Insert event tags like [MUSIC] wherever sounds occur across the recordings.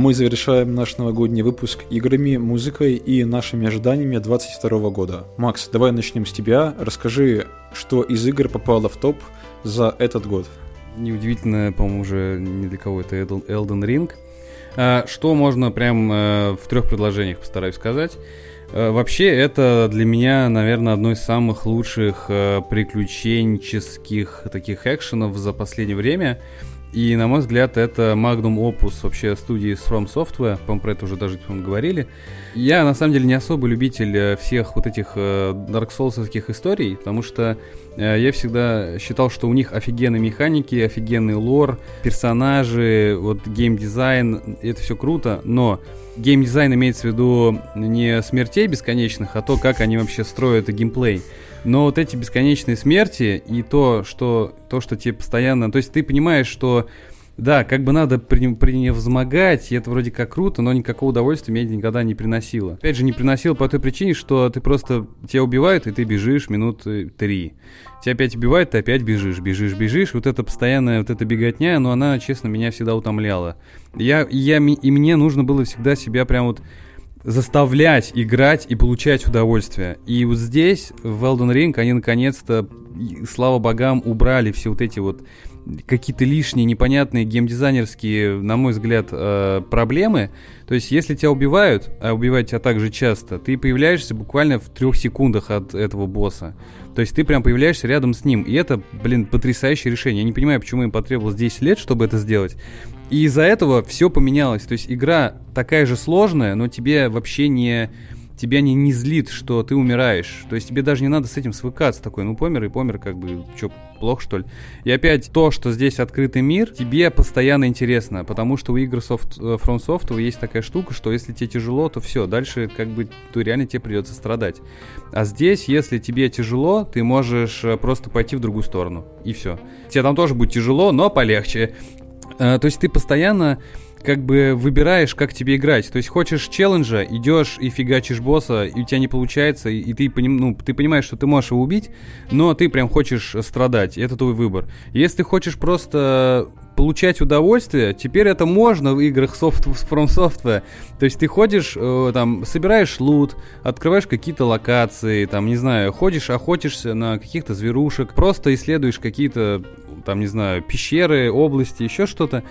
Мы завершаем наш новогодний выпуск играми, музыкой и нашими ожиданиями 2022 года. Макс, давай начнем с тебя. Расскажи, что из игр попало в топ за этот год. Неудивительно, по-моему, уже ни для кого это Elden Ring. А, что можно прям э, в трех предложениях постараюсь сказать. Э, вообще, это для меня, наверное, одно из самых лучших э, приключенческих таких экшенов за последнее время. И, на мой взгляд, это Magnum Opus вообще студии From Software. По-моему, про это уже даже по говорили. Я, на самом деле, не особый любитель э, всех вот этих э, Dark Souls историй, потому что э, я всегда считал, что у них офигенные механики, офигенный лор, персонажи, вот геймдизайн, это все круто, но геймдизайн имеется в виду не смертей бесконечных, а то, как они вообще строят геймплей. Но вот эти бесконечные смерти и то, что, то, что тебе постоянно... То есть ты понимаешь, что да, как бы надо превозмогать, и это вроде как круто, но никакого удовольствия мне никогда не приносило. Опять же, не приносило по той причине, что ты просто... Тебя убивают, и ты бежишь минуты три. Тебя опять убивают, ты опять бежишь, бежишь, бежишь. Вот эта постоянная, вот эта беготня, но она, честно, меня всегда утомляла. Я, я, и мне нужно было всегда себя прям вот заставлять играть и получать удовольствие. И вот здесь, в Elden Ring, они наконец-то, слава богам, убрали все вот эти вот какие-то лишние, непонятные геймдизайнерские, на мой взгляд, э, проблемы. То есть, если тебя убивают, а убивают тебя так же часто, ты появляешься буквально в трех секундах от этого босса. То есть ты прям появляешься рядом с ним. И это, блин, потрясающее решение. Я не понимаю, почему им потребовалось 10 лет, чтобы это сделать. И из-за этого все поменялось. То есть игра такая же сложная, но тебе вообще не тебя не, не злит, что ты умираешь. То есть тебе даже не надо с этим свыкаться. Такой, ну помер и помер, как бы, что, плохо что ли? И опять то, что здесь открытый мир, тебе постоянно интересно, потому что у игр soft, э, From Software есть такая штука, что если тебе тяжело, то все, дальше как бы то реально тебе придется страдать. А здесь, если тебе тяжело, ты можешь э, просто пойти в другую сторону, и все. Тебе там тоже будет тяжело, но полегче. Э, то есть ты постоянно как бы выбираешь, как тебе играть. То есть хочешь челленджа, идешь и фигачишь босса, и у тебя не получается, и ты, поним, ну, ты понимаешь, что ты можешь его убить, но ты прям хочешь страдать. Это твой выбор. Если ты хочешь просто получать удовольствие, теперь это можно в играх soft, From Software. То есть ты ходишь, э, там, собираешь лут, открываешь какие-то локации, там, не знаю, ходишь, охотишься на каких-то зверушек, просто исследуешь какие-то, там, не знаю, пещеры, области, еще что-то.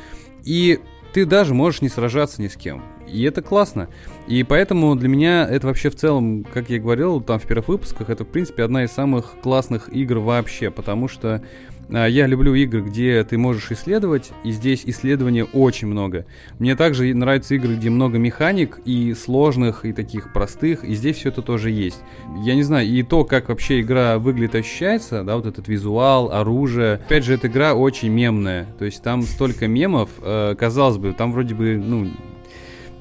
И ты даже можешь не сражаться ни с кем. И это классно. И поэтому для меня это вообще в целом, как я говорил там в первых выпусках, это в принципе одна из самых классных игр вообще, потому что я люблю игры, где ты можешь исследовать, и здесь исследования очень много. Мне также нравятся игры, где много механик, и сложных, и таких простых, и здесь все это тоже есть. Я не знаю, и то, как вообще игра выглядит, ощущается, да, вот этот визуал, оружие. Опять же, эта игра очень мемная, то есть там столько мемов, э, казалось бы, там вроде бы, ну,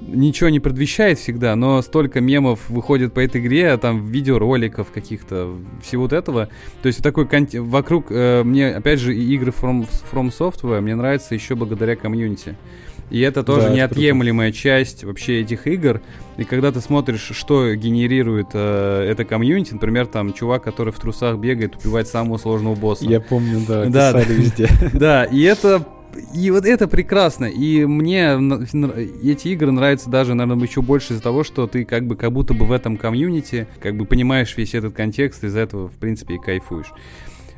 ничего не предвещает всегда, но столько мемов выходит по этой игре, там видеороликов каких-то, всего вот этого. То есть такой контент вокруг, э, мне, опять же, игры From, From Software мне нравятся еще благодаря комьюнити. И это тоже да, неотъемлемая это часть вообще этих игр. И когда ты смотришь, что генерирует э, это комьюнити, например, там чувак, который в трусах бегает, убивает самого сложного босса. Я помню, да, да, да везде. [LAUGHS] Да, и это и вот это прекрасно. И мне эти игры нравятся даже, наверное, еще больше из-за того, что ты как бы как будто бы в этом комьюнити, как бы понимаешь весь этот контекст, из-за этого, в принципе, и кайфуешь.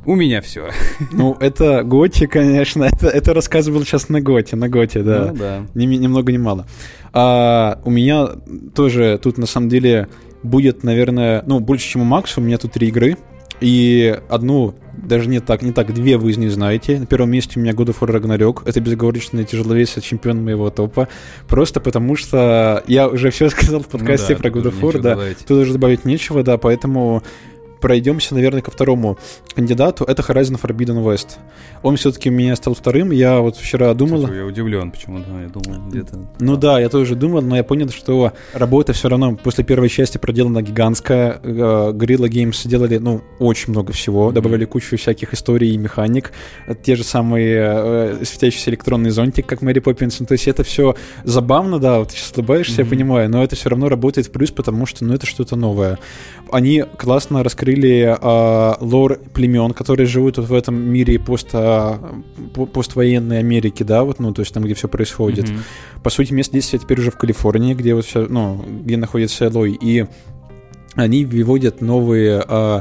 У меня все. [LAUGHS] Ну, это Готи, конечно. Это, это рассказывал сейчас на Готе, на Готе, да. Ну, да. Ни, ни много ни мало. А, у меня тоже тут на самом деле будет, наверное, ну, больше, чем у Макса. У меня тут три игры. И одну, даже не так, не так, две вы из них знаете. На первом месте у меня God of War Ragnarok. Это безоговорочный тяжеловесец чемпион моего топа. Просто потому что я уже все [LAUGHS] сказал в подкасте ну да, про God of War, да. Добавить. Тут уже добавить нечего, да, поэтому пройдемся, наверное, ко второму кандидату. Это Horizon Forbidden West. Он все-таки у меня стал вторым. Я вот вчера думал... Кстати, я удивлен почему-то. Я думал, где-то... Ну да, я тоже думал, но я понял, что работа все равно после первой части проделана гигантская. Э, Guerrilla Games сделали, ну, очень много всего. Добавили кучу всяких историй и механик. Те же самые э, светящийся электронный зонтик, как Мэри Поппинс. Ну, то есть это все забавно, да, вот ты сейчас улыбаешься, mm-hmm. я понимаю, но это все равно работает в плюс, потому что, ну, это что-то новое. Они классно раскрыли раскрыли э, лор племен, которые живут вот в этом мире пост, э, поствоенной Америки, да, вот, ну, то есть там, где все происходит. Mm-hmm. По сути, место действия теперь уже в Калифорнии, где вот все, ну, где находится Элой, и они выводят новые, э,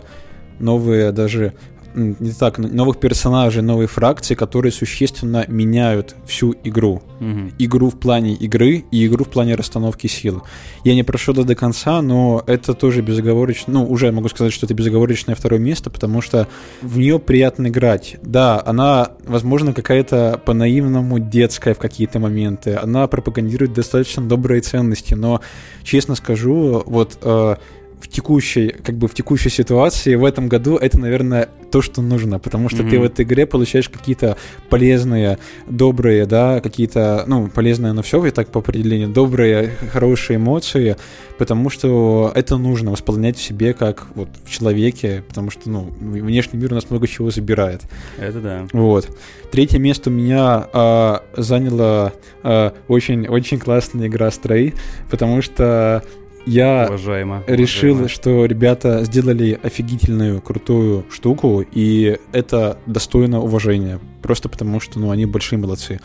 новые даже не так, новых персонажей, новые фракции, которые существенно меняют всю игру. Угу. Игру в плане игры и игру в плане расстановки сил. Я не прошел до конца, но это тоже безоговорочно, ну, уже могу сказать, что это безоговорочное второе место, потому что в нее приятно играть. Да, она, возможно, какая-то по-наивному детская в какие-то моменты, она пропагандирует достаточно добрые ценности, но, честно скажу, вот... Э, в текущей, как бы в текущей ситуации в этом году это, наверное, то, что нужно, потому что mm-hmm. ты в этой игре получаешь какие-то полезные, добрые, да, какие-то, ну, полезные, но все, и так по определению, добрые, хорошие эмоции, потому что это нужно восполнять в себе как вот в человеке, потому что, ну, внешний мир у нас много чего забирает. Это да. Вот. Третье место у меня а, заняло а, очень, очень классная игра Stray, потому что я уважаемо, решил, уважаемо. что ребята сделали офигительную, крутую штуку, и это достойно уважения. Просто потому, что ну, они большие молодцы.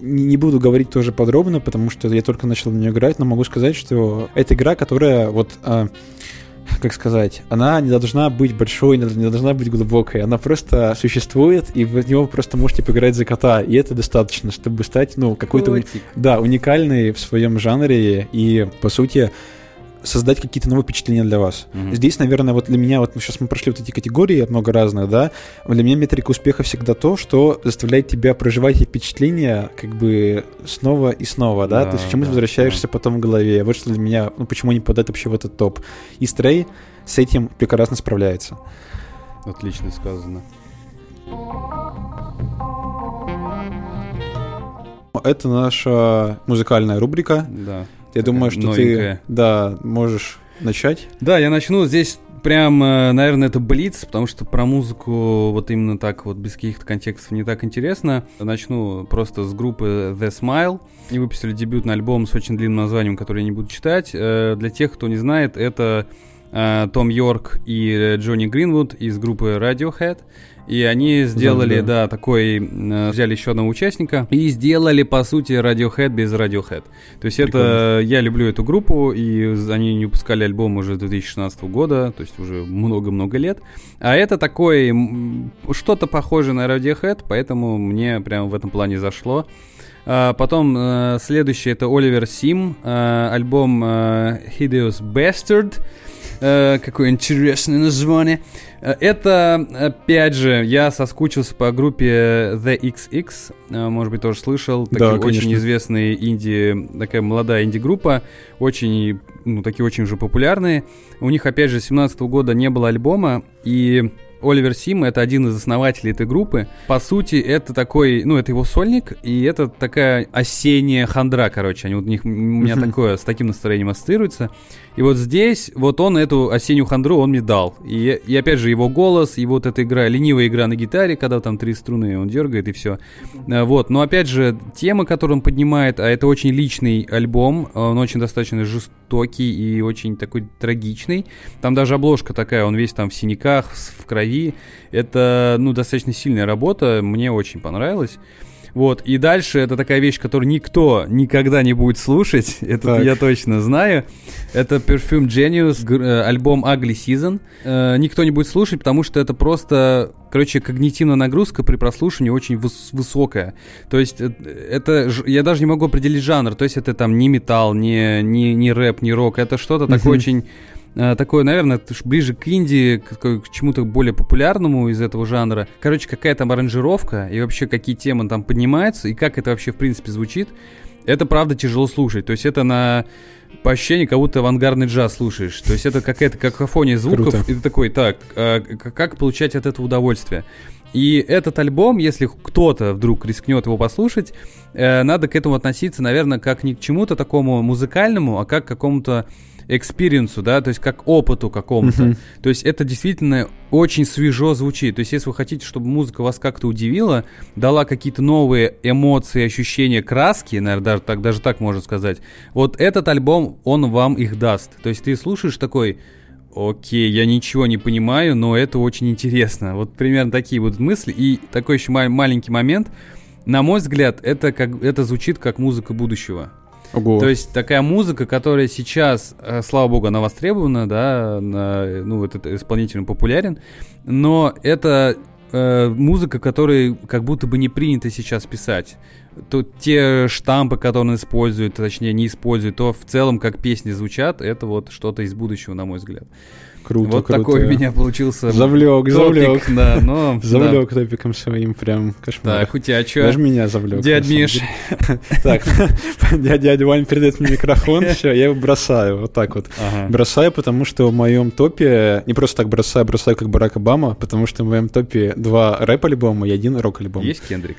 Не, буду говорить тоже подробно, потому что я только начал в нее играть, но могу сказать, что это игра, которая вот... А, как сказать, она не должна быть большой, не должна быть глубокой, она просто существует, и в него просто можете поиграть за кота, и это достаточно, чтобы стать, ну, какой-то, да, уникальный в своем жанре, и, по сути, создать какие-то новые впечатления для вас. Mm-hmm. Здесь, наверное, вот для меня, вот сейчас мы прошли вот эти категории, много разных, да, для меня метрика успеха всегда то, что заставляет тебя проживать эти впечатления как бы снова и снова, да, да то есть к чему да, возвращаешься да. потом в голове. Вот что для меня, ну почему не подать вообще в этот топ. И Стрей с этим прекрасно справляется. Отлично сказано. Это наша музыкальная рубрика. Да. Я думаю, что новенькая. ты, да, можешь начать. Да, я начну. Здесь прям, э, наверное, это блиц, потому что про музыку вот именно так вот без каких-то контекстов не так интересно. Начну просто с группы The Smile. Они выпустили дебютный альбом с очень длинным названием, который я не буду читать. Э, для тех, кто не знает, это э, Том Йорк и Джонни Гринвуд из группы Radiohead. И они сделали, да, да. да, такой, э, взяли еще одного участника и сделали, по сути, Radiohead без Radiohead. То есть Прикольно. это, я люблю эту группу, и они не выпускали альбом уже с 2016 года, то есть уже много-много лет. А это такой, что-то похожее на Radiohead, поэтому мне прям в этом плане зашло. А, потом э, следующий это Оливер Сим, э, альбом Hideous Bastard. Э, какое интересное название. Э, это, опять же, я соскучился по группе The XX, э, может быть, тоже слышал. Такие да, очень известные инди, такая молодая инди-группа, очень, ну, такие очень уже популярные. У них, опять же, 17 -го года не было альбома, и Оливер Сим это один из основателей этой группы. По сути, это такой, ну, это его сольник, и это такая осенняя хандра, короче. Они у них у меня такое с таким настроением ассоциируется. И вот здесь, вот он эту осеннюю хандру он мне дал. И, и опять же, его голос, и вот эта игра, ленивая игра на гитаре, когда там три струны он дергает и все. Э, вот, но опять же, темы, которые он поднимает, а это очень личный альбом, он очень достаточно жестокий и очень такой трагичный. Там даже обложка такая, он весь там в синяках, в крови. Это, ну, достаточно сильная работа, мне очень понравилось. Вот, и дальше это такая вещь, которую никто никогда не будет слушать, [LAUGHS] это так. я точно знаю. Это Perfume Genius, э, альбом Ugly Season. Э, никто не будет слушать, потому что это просто, короче, когнитивная нагрузка при прослушивании очень выс- высокая. То есть э, это, я даже не могу определить жанр, то есть это там не металл, не, не, не рэп, не рок, это что-то такое очень такое, наверное, ближе к инди, к, к чему-то более популярному из этого жанра. Короче, какая там аранжировка и вообще какие темы там поднимаются и как это вообще в принципе звучит, это правда тяжело слушать. То есть это на по ощущению, как будто авангардный джаз слушаешь. То есть это какая-то какофония звуков, Круто. и ты такой, так, а как получать от этого удовольствие? И этот альбом, если кто-то вдруг рискнет его послушать, э, надо к этому относиться, наверное, как не к чему-то такому музыкальному, а как к какому-то experience у, да, то есть как опыту какому-то. Uh-huh. То есть это действительно очень свежо звучит. То есть если вы хотите, чтобы музыка вас как-то удивила, дала какие-то новые эмоции, ощущения, краски, наверное, даже так, даже так можно сказать, вот этот альбом, он вам их даст. То есть ты слушаешь такой, окей, я ничего не понимаю, но это очень интересно. Вот примерно такие вот мысли. И такой еще маленький момент. На мой взгляд, это, как, это звучит как музыка будущего. Ого. То есть такая музыка, которая сейчас, э, слава богу, она востребована, да, на, ну, этот исполнитель популярен, но это э, музыка, которая как будто бы не принято сейчас писать. То те штампы, которые он использует, точнее не использует, то в целом как песни звучат, это вот что-то из будущего, на мой взгляд. Круто, вот круто. такой у меня получился Завлек, топик, завлек. Да, но, [LAUGHS] завлек да. топиком своим, прям кошмар. Так, у тебя что? Даже меня завлек. Дядь Миш. Так, [LAUGHS] дядя Вань передает мне микрофон, [LAUGHS] все, я его бросаю, вот так вот. Бросаю, потому что в моем топе, не просто так бросаю, бросаю как Барак Обама, потому что в моем топе два рэп-альбома и один рок-альбом. Есть Кендрик?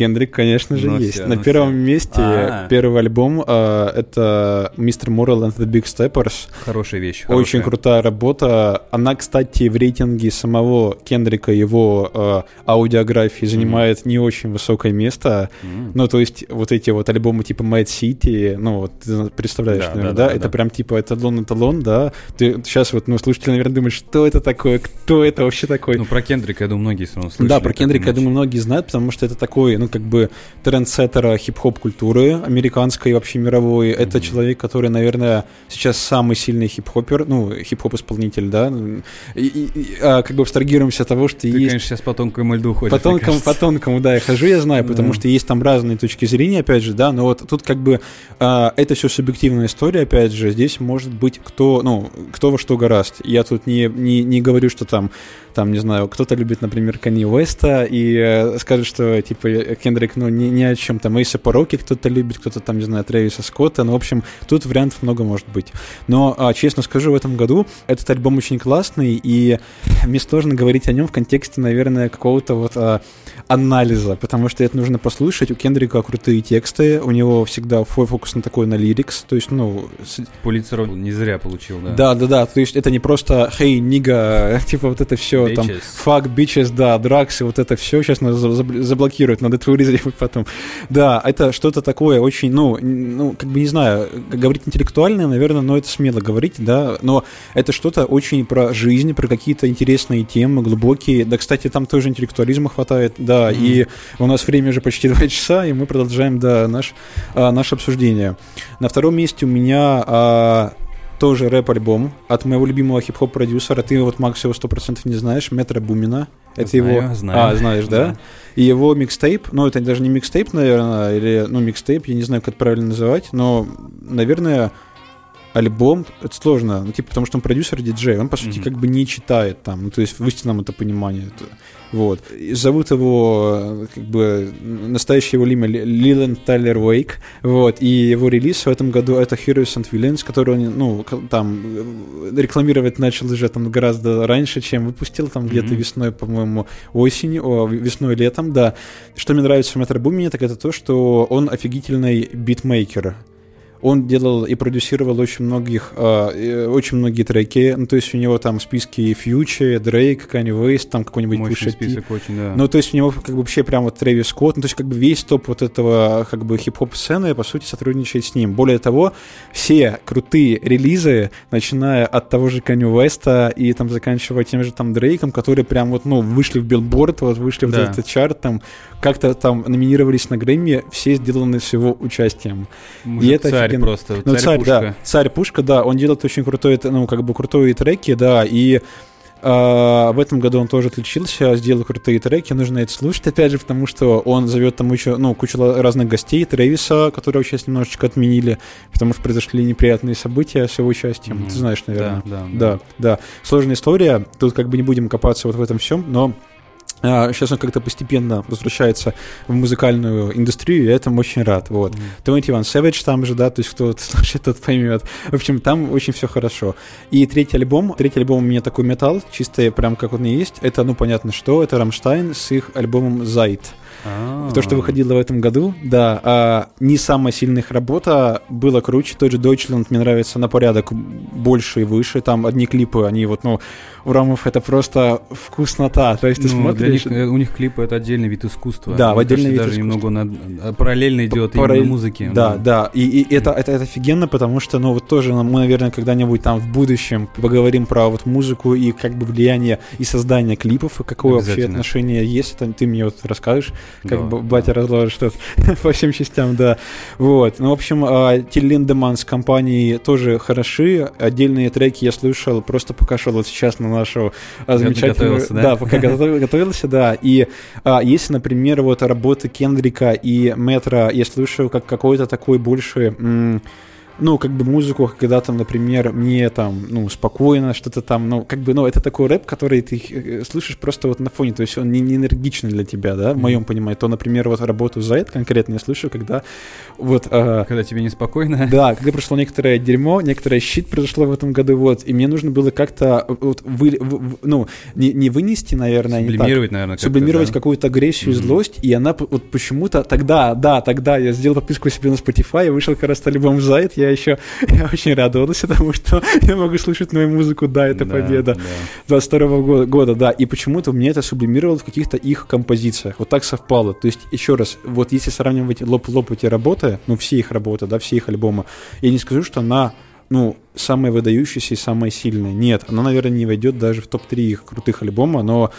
Кендрик, конечно же, ну, есть. Все, На ну, первом все. месте А-а-а. первый альбом э, это Mr. Moral and the Big Steppers. Хорошая вещь. Хорошая. Очень крутая работа. Она, кстати, в рейтинге самого Кендрика, его э, аудиографии занимает mm-hmm. не очень высокое место. Mm-hmm. Ну, то есть вот эти вот альбомы типа Mad City, ну, вот ты представляешь, да, наверное, да, да, да? Это да. прям типа эталон-эталон, да? Ты сейчас вот, ну, слушатели, наверное, думают, что это такое, кто это вообще такой? Ну, про Кендрика, я думаю, многие все равно слышали. Да, про Кендрика, я думаю, многие знают, потому что это такой, ну, как бы трендсеттера хип-хоп культуры американской и вообще мировой. Mm-hmm. Это человек, который, наверное, сейчас самый сильный хип-хопер, ну, хип-хоп исполнитель, да. И, и, а, как бы абстрагируемся от того, что Ты, есть... конечно, сейчас по тонкому льду ходишь, По тонкому, по тонкому, да, я хожу, я знаю, потому что есть там разные точки зрения, опять же, да, но вот тут как бы а, это все субъективная история, опять же, здесь может быть кто, ну, кто во что гораст. Я тут не, не, не говорю, что там там, не знаю, кто-то любит, например, Кани Уэста и э, скажет, что, типа, Кендрик, ну, ни, ни о чем, там, Эйса Пороки кто-то любит, кто-то там, не знаю, Трэвиса Скотта, ну, в общем, тут вариантов много может быть. Но, а, честно скажу, в этом году этот альбом очень классный, и мне сложно говорить о нем в контексте, наверное, какого-то вот а, анализа, потому что это нужно послушать. У Кендрика крутые тексты, у него всегда фокус на такой, на лирикс, то есть, ну... Пулицер не зря получил, да? Да, да, да, то есть это не просто «Хей, нига», [LAUGHS] типа вот это все, там, fuck, bitches, да, дракс, и вот это все сейчас надо заблокировать, надо это вырезать потом. Да, это что-то такое очень, ну, ну, как бы не знаю, говорить интеллектуальное, наверное, но это смело говорить, да, но это что-то очень про жизнь, про какие-то интересные темы, глубокие. Да, кстати, там тоже интеллектуализма хватает, да, mm-hmm. и у нас время уже почти [LAUGHS] два часа, и мы продолжаем, да, наш, а, наше обсуждение. На втором месте у меня а, тоже рэп-альбом от моего любимого хип-хоп продюсера. Ты вот, Макс, его 100% не знаешь, Метро Бумина. Это знаю, его... Знаю. А, знаешь, да? да? И его микстейп, ну, это даже не микстейп, наверное, или, ну, микстейп, я не знаю, как это правильно называть, но, наверное, альбом, это сложно, ну, типа, потому что он продюсер диджей, он, по сути, mm-hmm. как бы не читает там, ну, то есть в истинном это понимание. Это, вот. И зовут его, как бы, настоящее его имя Лилен Тайлер Уэйк, вот, и его релиз в этом году это Heroes and Villains, который он, ну, там, рекламировать начал уже там гораздо раньше, чем выпустил, там, mm-hmm. где-то весной, по-моему, осенью, о, весной, летом, да. Что мне нравится в Metro Boomin е, так это то, что он офигительный битмейкер, он делал и продюсировал очень многих, э, очень многие треки. Ну, то есть у него там списки Future, Дрейк, Канье Уэст, там какой-нибудь Мощный список очень, да. Ну, то есть у него как бы вообще прям вот Трэвис Скотт, ну, то есть как бы весь топ вот этого как бы хип-хоп сцены, по сути, сотрудничает с ним. Более того, все крутые релизы, начиная от того же Канье Уэста и там заканчивая тем же там Дрейком, которые прям вот, ну, вышли в билборд, вот вышли да. в этот чарт, там как-то там номинировались на Грэмми, все сделаны с его участием. Мужик и это царь офигенно. просто, ну, царь, царь да, царь пушка, да, он делает очень крутой, ну, как бы крутые треки, да, и Uh, в этом году он тоже отличился, сделал крутые треки, нужно это слушать, опять же, потому что он зовет там еще, ну, кучу разных гостей, Трэвиса, которого сейчас немножечко отменили, потому что произошли неприятные события с его участием, mm-hmm. ты знаешь, наверное. Да, да. да, да. Сложная история, тут как бы не будем копаться вот в этом всем, но Сейчас а, он как-то постепенно возвращается в музыкальную индустрию, и я этому очень рад. Вот. Mm-hmm. Иван Savage там же, да, то есть кто слушает, тот поймет. В общем, там очень все хорошо. И третий альбом, третий альбом у меня такой металл, чистый, прям как он и есть. Это, ну, понятно что, это Рамштайн с их альбомом Зайт. А-а-а. То, что выходило в этом году, да. А, не самая сильная их работа, было круче. Тот же Deutschland мне нравится на порядок больше и выше. Там одни клипы, они вот, ну, у Ромов это просто вкуснота. То есть ты ну, смотришь... Них, э, у них клипы это отдельный вид искусства. Да, в отдельный вид даже искусства. немного на, параллельно идет Параллель... именно музыки. Да, да. да. И, и это, это, это офигенно, потому что, ну, вот тоже мы, наверное, когда-нибудь там в будущем поговорим про вот музыку и как бы влияние и создание клипов, и какое вообще отношение есть. Это ты мне вот расскажешь, как да, батя да. разложит что-то [LAUGHS] по всем частям, да. Вот. Ну, в общем, Тиль Линдеман с компанией тоже хороши. Отдельные треки я слышал, просто пока шел вот сейчас на нашу а, замечательную... Да? да, пока [LAUGHS] готовился, да. И а, если, например, вот работы Кендрика и Метра я слышу как какой-то такой больше ну, как бы музыку, когда там, например, мне там, ну, спокойно что-то там, ну, как бы, ну, это такой рэп, который ты э, слышишь просто вот на фоне, то есть он не, не энергичный для тебя, да, в mm-hmm. моем понимании. То, например, вот работу за это конкретно я слышу, когда вот... Э, когда тебе неспокойно? [LAUGHS] Да, когда прошло некоторое дерьмо, некоторое щит произошло в этом году, вот, и мне нужно было как-то вот вы, в, ну, не, не вынести, наверное, Сублимировать, наверное, Сублимировать да? какую-то агрессию, mm-hmm. злость, и она вот почему-то тогда, да, тогда я сделал подписку себе на Spotify, и вышел как раз альбом за это, я еще [LAUGHS] я очень радовался [LAUGHS] тому, что [LAUGHS] я могу слушать новую музыку, да, это да, победа да. 22 года, года, да, и почему-то мне это сублимировало в каких-то их композициях, вот так совпало, то есть, еще раз, вот если сравнивать лоб-лоб эти работы, ну, все их работы, да, все их альбомы, я не скажу, что она ну, самая выдающаяся и самая сильная. Нет, она, наверное, не войдет даже в топ-3 их крутых альбома, но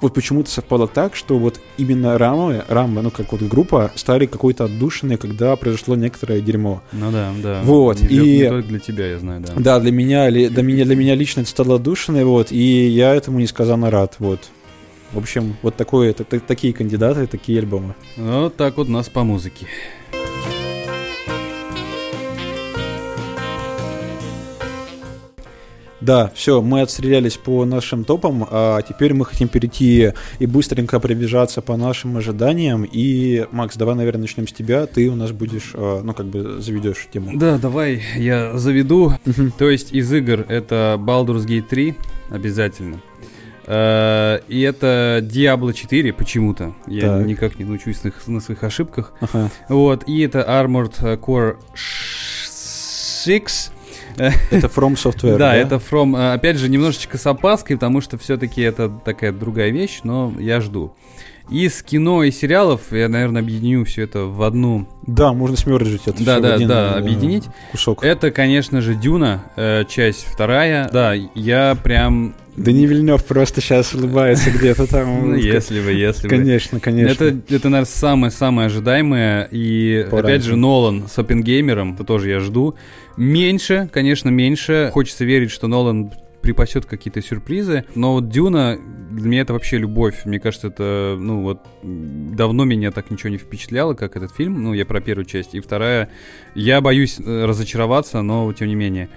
вот почему-то совпало так, что вот именно Рамы, Рамы, ну как вот группа, стали какой-то отдушиной, когда произошло некоторое дерьмо. Ну да, да. Вот, не, и... Не только для тебя, я знаю, да. Да, для меня, для меня, для меня лично это стало отдушиной, вот, и я этому несказанно рад, вот. В общем, вот такое, это, такие кандидаты, такие альбомы. Вот так вот у нас по музыке. Да, все, мы отстрелялись по нашим топам, а теперь мы хотим перейти и быстренько пробежаться по нашим ожиданиям. И, Макс, давай, наверное, начнем с тебя. Ты у нас будешь, а, ну, как бы заведешь тему. Да, давай я заведу. То есть из игр это Baldur's Gate 3 обязательно. Uh, и это Diablo 4 почему-то. Я так. никак не научусь на, на своих ошибках. Ага. Вот. И это Armored Core 6. [LAUGHS] Это From Software, да? это From, э, опять же, немножечко с опаской, потому что все-таки это такая другая вещь, но я жду. Из кино и сериалов я, наверное, объединю все это в одну. Да, можно смержить это. Да, да, один, да, э, объединить. Кусок. Это, конечно же, Дюна, э, часть вторая. Да, я прям да не Вильнев просто сейчас улыбается где-то там. Ну, если бы, если бы. Конечно, конечно. Это, это наверное, самое-самое ожидаемое. И, опять же, Нолан с Оппенгеймером, это тоже я жду. Меньше, конечно, меньше. Хочется верить, что Нолан припасет какие-то сюрпризы. Но вот Дюна, для меня это вообще любовь. Мне кажется, это, ну вот, давно меня так ничего не впечатляло, как этот фильм. Ну, я про первую часть. И вторая, я боюсь э, разочароваться, но тем не менее.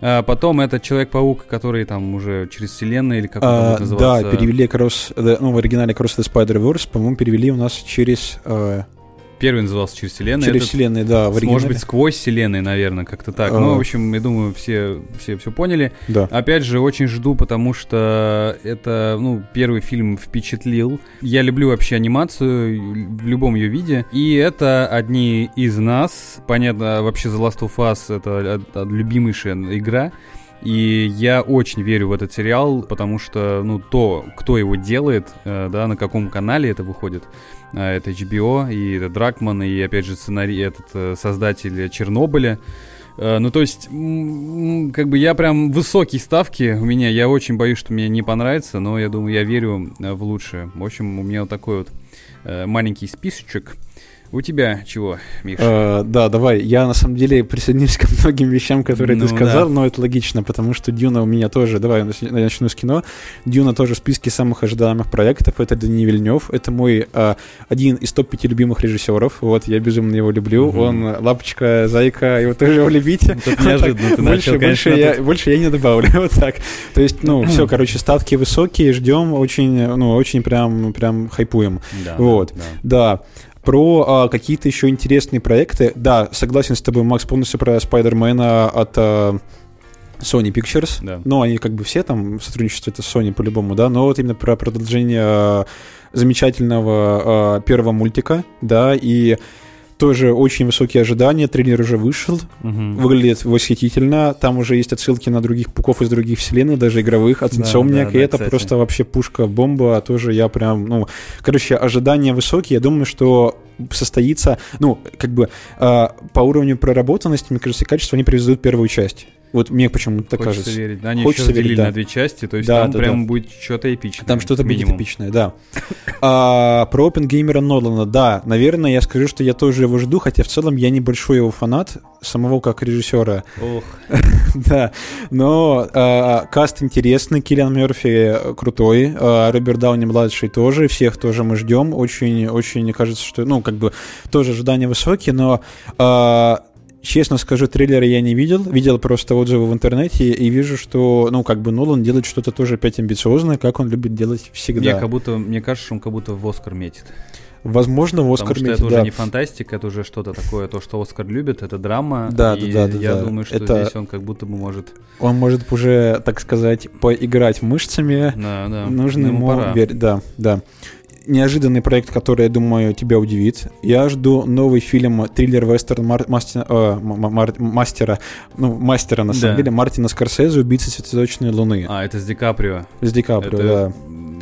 А потом это Человек-паук, который там уже через вселенную или как он а, называется. Да, перевели Cross, ну, в оригинале Cross the Spider-Verse, по-моему, перевели у нас через... Э, Первый назывался «Через вселенную». «Через этот, вселенную», да, в оригинале. Может быть, «Сквозь вселенной», наверное, как-то так. А... Ну, в общем, я думаю, все, все все поняли. Да. Опять же, очень жду, потому что это, ну, первый фильм впечатлил. Я люблю вообще анимацию в любом ее виде. И это одни из нас. Понятно, вообще The Last of Us — это любимейшая игра. И я очень верю в этот сериал, потому что, ну, то, кто его делает, э, да, на каком канале это выходит, э, это HBO, и это Дракман, и, опять же, сценарий, этот э, создатель Чернобыля. Ну, то есть, как бы я прям высокие ставки у меня, я очень боюсь, что мне не понравится, но я думаю, я верю в лучшее. В общем, у меня вот такой вот маленький списочек – у тебя чего, Миша? Э, да, давай. Я на самом деле присоединюсь [LAUGHS] ко многим вещам, которые ну, ты сказал, да. но это логично, потому что Дюна у меня тоже. Давай я начну с кино. Дюна тоже в списке самых ожидаемых проектов. Это Дани Вильнев. Это мой э, один из топ-5 любимых режиссеров. Вот, я безумно его люблю. Угу. Он лапочка, зайка, его тоже его любите. Ну, неожиданно ты больше, начал, больше, я, больше я не добавлю. [LAUGHS] вот так. То есть, ну, все, короче, ставки высокие, ждем, очень, ну, очень прям, прям хайпуем. Да, вот. Да. да. Про а, какие-то еще интересные проекты. Да, согласен с тобой, Макс, полностью про Спайдермена от а, Sony Pictures. Да. Но они как бы все там в сотрудничестве это Sony по-любому, да. Но вот именно про продолжение замечательного э, первого мультика, да, и тоже очень высокие ожидания, трейлер уже вышел, угу. выглядит восхитительно, там уже есть отсылки на других пуков из других вселенных, даже игровых, от Insomniac, да, да, и да, это кстати. просто вообще пушка-бомба, а тоже я прям, ну, короче, ожидания высокие, я думаю, что состоится, ну, как бы э, по уровню проработанности, мне кажется, качество они превзойдут первую часть. Вот мне почему-то так Хочется кажется. верить. Они Хочется еще разделили да. на две части, то есть да, там да, прям да. будет что-то эпичное. Там что-то будет эпичное, да. [LAUGHS] а, про Опенгеймера Нолана, да, наверное, я скажу, что я тоже его жду, хотя в целом я небольшой его фанат, самого как режиссера. Ох. [LAUGHS] да, но а, каст интересный, Киллиан Мерфи крутой, а, Роберт Дауни младший тоже, всех тоже мы ждем, очень, очень, мне кажется, что, ну, как бы, тоже ожидания высокие, но а, Честно скажу, трейлера я не видел, видел просто отзывы в интернете и вижу, что, ну, как бы Нолан делает что-то тоже опять амбициозное, как он любит делать всегда. Мне как будто, мне кажется, он как будто в Оскар метит. Возможно, в Оскар Потому что это да. уже не фантастика, это уже что-то такое, то, что Оскар любит, это драма. Да, и да, да, я да. думаю, что это... здесь он как будто бы может... Он может уже, так сказать, поиграть мышцами. Да, да. Нужно ему, ему верить. Да, да неожиданный проект, который, я думаю, тебя удивит. Я жду новый фильм триллер-вестерн мар- мастер, э, мар- мастера, ну, мастера, на самом да. деле, Мартина Скорсезе «Убийца цветочной луны». А, это с Ди Каприо. С Ди Каприо, это... да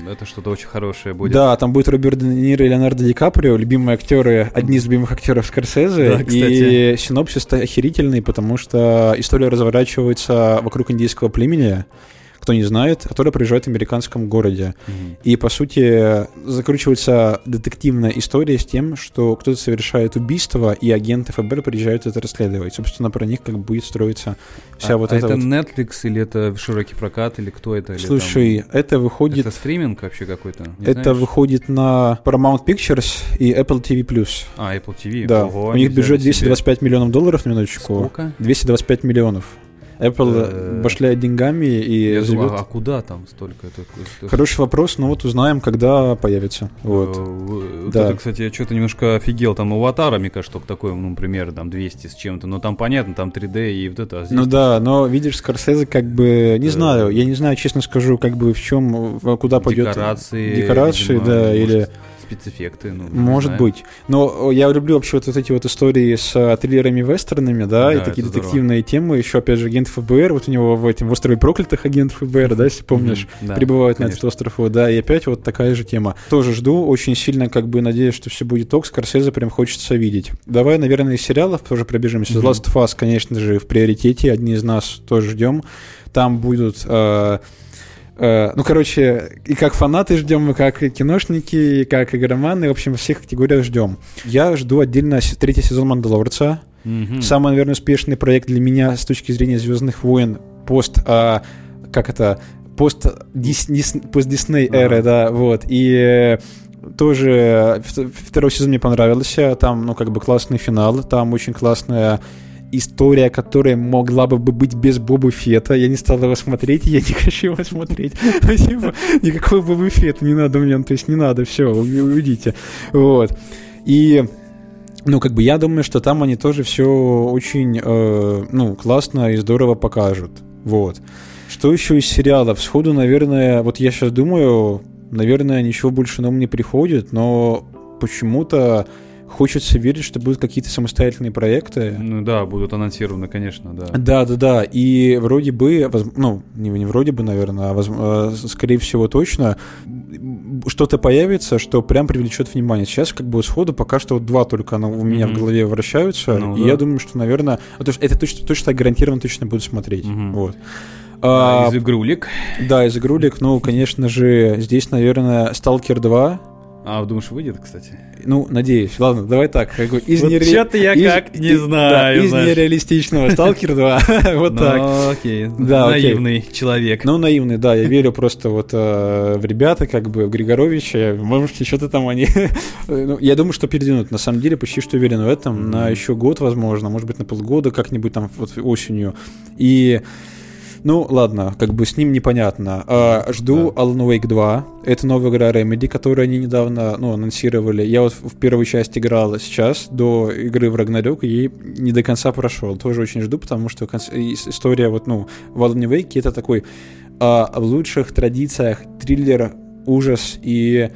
это что-то очень хорошее будет. Да, там будет Роберт Де Ниро и Леонардо Ди Каприо, любимые актеры, одни из любимых актеров Скорсезе. Да, и синопсис охерительный, потому что история разворачивается вокруг индийского племени, кто не знает, которая проезжает в американском городе. Mm-hmm. И, по сути, закручивается детективная история с тем, что кто-то совершает убийство, и агенты ФБР приезжают это расследовать. Собственно, про них как будет строиться вся а, вот а эта это вот... Netflix или это широкий прокат, или кто это? Или Слушай, там... это выходит... Это стриминг вообще какой-то? Это знаешь? выходит на Paramount Pictures и Apple TV+. А, Apple TV? Да. Ого, У них бюджет 225 себе... миллионов долларов, на минуточку. Сколько? 225 миллионов. Apple башляет деньгами и Я живет... Думаю, а куда там столько? Это, Хороший вопрос, но вот узнаем, когда появится. Вот. вот да. это, кстати, я что-то немножко офигел. Там аватара, мне кажется, только такой, ну, пример, там 200 с чем-то. Но там понятно, там 3D и вот это. А ну да, но видишь, Скорсезе как бы, не знаю, я не знаю, честно скажу, как бы в чем, куда пойдет. Декорации. Декорации, видимо, да, может... или спецэффекты. Ну, Может быть. Но я люблю вообще вот, вот эти вот истории с а, триллерами вестернами, да, да и такие детективные здорово. темы. Еще, опять же, агент ФБР, вот у него в этом в острове проклятых агент ФБР, да, если помнишь, mm-hmm, да, прибывают конечно. на этот остров, да, и опять вот такая же тема. Тоже жду, очень сильно как бы надеюсь, что все будет ок, Скорсезе прям хочется видеть. Давай, наверное, из сериалов тоже пробежимся. Mm-hmm. Last of Us, конечно же, в приоритете, одни из нас тоже ждем. Там будут Э, ну, короче, и как фанаты ждем, и как киношники, и как игроманы, в общем, во всех категориях ждем. Я жду отдельно третий сезон «Мандалорца». Mm-hmm. Самый, наверное, успешный проект для меня с точки зрения «Звездных войн» пост... А, как это? Пост Дисней, пост Дисней эры, да, вот. И тоже второй сезон мне понравился. Там, ну, как бы классный финал, там очень классная история, которая могла бы быть без Боба Фета. Я не стал его смотреть, я не [LAUGHS] хочу его смотреть. Ну, типа, никакого Боба Фета не надо мне, ну, то есть не надо, все, уйдите. Вот. И ну, как бы я думаю, что там они тоже все очень, э, ну, классно и здорово покажут. Вот. Что еще из сериалов? Сходу, наверное, вот я сейчас думаю, наверное, ничего больше на ум не приходит, но почему-то Хочется верить, что будут какие-то самостоятельные проекты. Ну да, будут анонсированы, конечно, да. Да, да, да. И вроде бы, ну, не, не вроде бы, наверное, а воз, а, скорее всего точно, что-то появится, что прям привлечет внимание. Сейчас как бы сходу пока что вот два только у меня mm-hmm. в голове вращаются. Ну, и да. я думаю, что, наверное, то есть это точно, точно гарантированно точно буду смотреть. Mm-hmm. Вот. А, из игрулек? Да, из игрулек. Ну, конечно же, здесь, наверное, Stalker 2 а, думаешь, выйдет, кстати? Ну, надеюсь. Ладно, давай так. Как бы, из вот нере... Что-то я из... как не знаю. Да, из нереалистичного Сталкер 2. [LAUGHS] вот ну, так. окей. Да, наивный человек. Ну, наивный, да. Я верю просто вот э, в ребята, как бы, в Григоровича. Можете что-то там они... [LAUGHS] ну, я думаю, что передвинут. На самом деле, почти что уверен в этом. На еще год, возможно. Может быть, на полгода как-нибудь там вот осенью. И... Ну, ладно, как бы с ним непонятно. А, жду да. Alan Wake 2. Это новая игра Remedy, которую они недавно ну, анонсировали. Я вот в первую часть играл сейчас, до игры в Ragnarok, и не до конца прошел. Тоже очень жду, потому что история вот, ну, в Alan Wake это такой а, в лучших традициях триллер, ужас и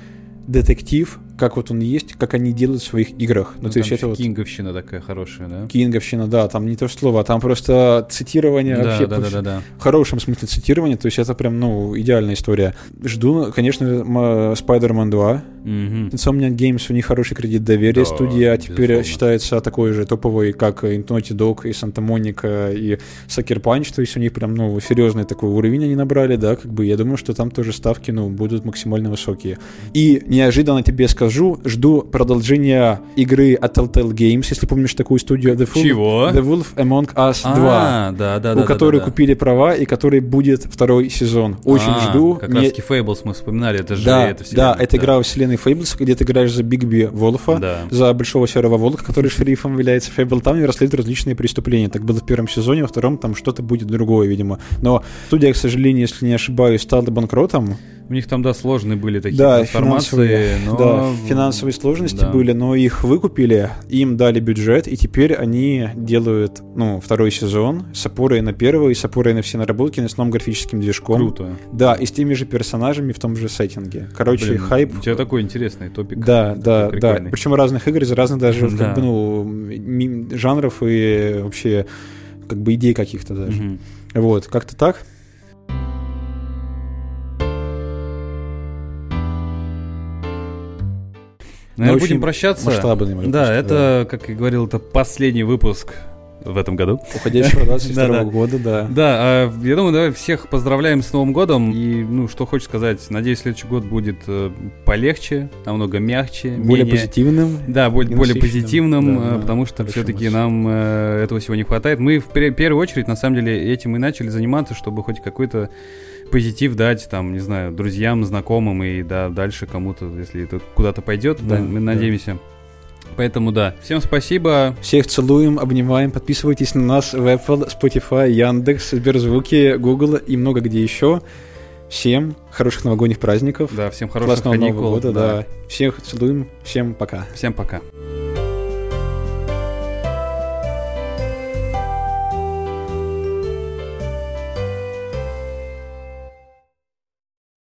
детектив, как вот он есть, как они делают в своих играх. Ну, ну то есть это вот... Кинговщина такая хорошая, да? Кинговщина, да, там не то слово, а там просто цитирование да, вообще. Да, да, да, да. В хорошем смысле цитирование, то есть это прям, ну, идеальная история. Жду, конечно, Spider-Man 2. Угу. Insomniac Games, у них хороший кредит доверия. Да, Студия теперь безусловно. считается такой же топовой, как и Naughty Dog, и Santa Monica, и Sucker Punch, то есть у них прям, ну, серьезный такой уровень они набрали, да, как бы я думаю, что там тоже ставки, ну, будут максимально высокие. И неожиданно тебе скажу, жду продолжения игры от Telltale Games, если помнишь такую студию The Wolf, Чего? The Wolf Among Us 2, а, да, да, да, у которой да, да, купили права и который будет второй сезон. Очень а, жду. Как Мне... раз таки Fables мы вспоминали, это же да, это Да, это игра во вселенной Fables, где ты играешь за Бигби Волфа, да. за большого серого волка, который шерифом является Фейбл. Там и расследуют различные преступления. Так было в первом сезоне, во втором там что-то будет другое, видимо. Но студия, к сожалению, если не ошибаюсь, стала банкротом. У них там, да, сложные были такие да, трансформации. Но... Да, финансовые сложности да. были, но их выкупили, им дали бюджет, и теперь они делают, ну, второй сезон с опорой на первый, с опорой на все наработки, на основном графическим движком. Круто. Да, и с теми же персонажами в том же сеттинге. Короче, Блин, хайп... У тебя такой интересный топик. Да, да, да. Причем разных игр из разных даже, [LAUGHS] да. как бы, ну, жанров и вообще, как бы, идей каких-то даже. Угу. Вот, как-то так. Наверное, будем прощаться. Масштабный выпуск. Да, это, как я говорил, это последний выпуск в этом году. Уходящего 22 [LAUGHS] года, да. Да, а, я думаю, давай всех поздравляем с Новым годом. И, ну, что хочешь сказать, надеюсь, следующий год будет э, полегче, намного мягче. Более позитивным. Да, более, более позитивным, э, потому что все-таки нам э, этого всего не хватает. Мы в первую очередь, на самом деле, этим и начали заниматься, чтобы хоть какой-то позитив дать, там, не знаю, друзьям, знакомым и да, дальше кому-то, если это куда-то пойдет, да, да, мы надеемся. Поэтому да, всем спасибо. Всех целуем, обнимаем, подписывайтесь на нас в Apple, Spotify, Яндекс, Сберзвуки, Google и много где еще. Всем хороших новогодних праздников. Да, всем хороших каникул. Нового года, да. да. Всех целуем, всем пока. Всем пока.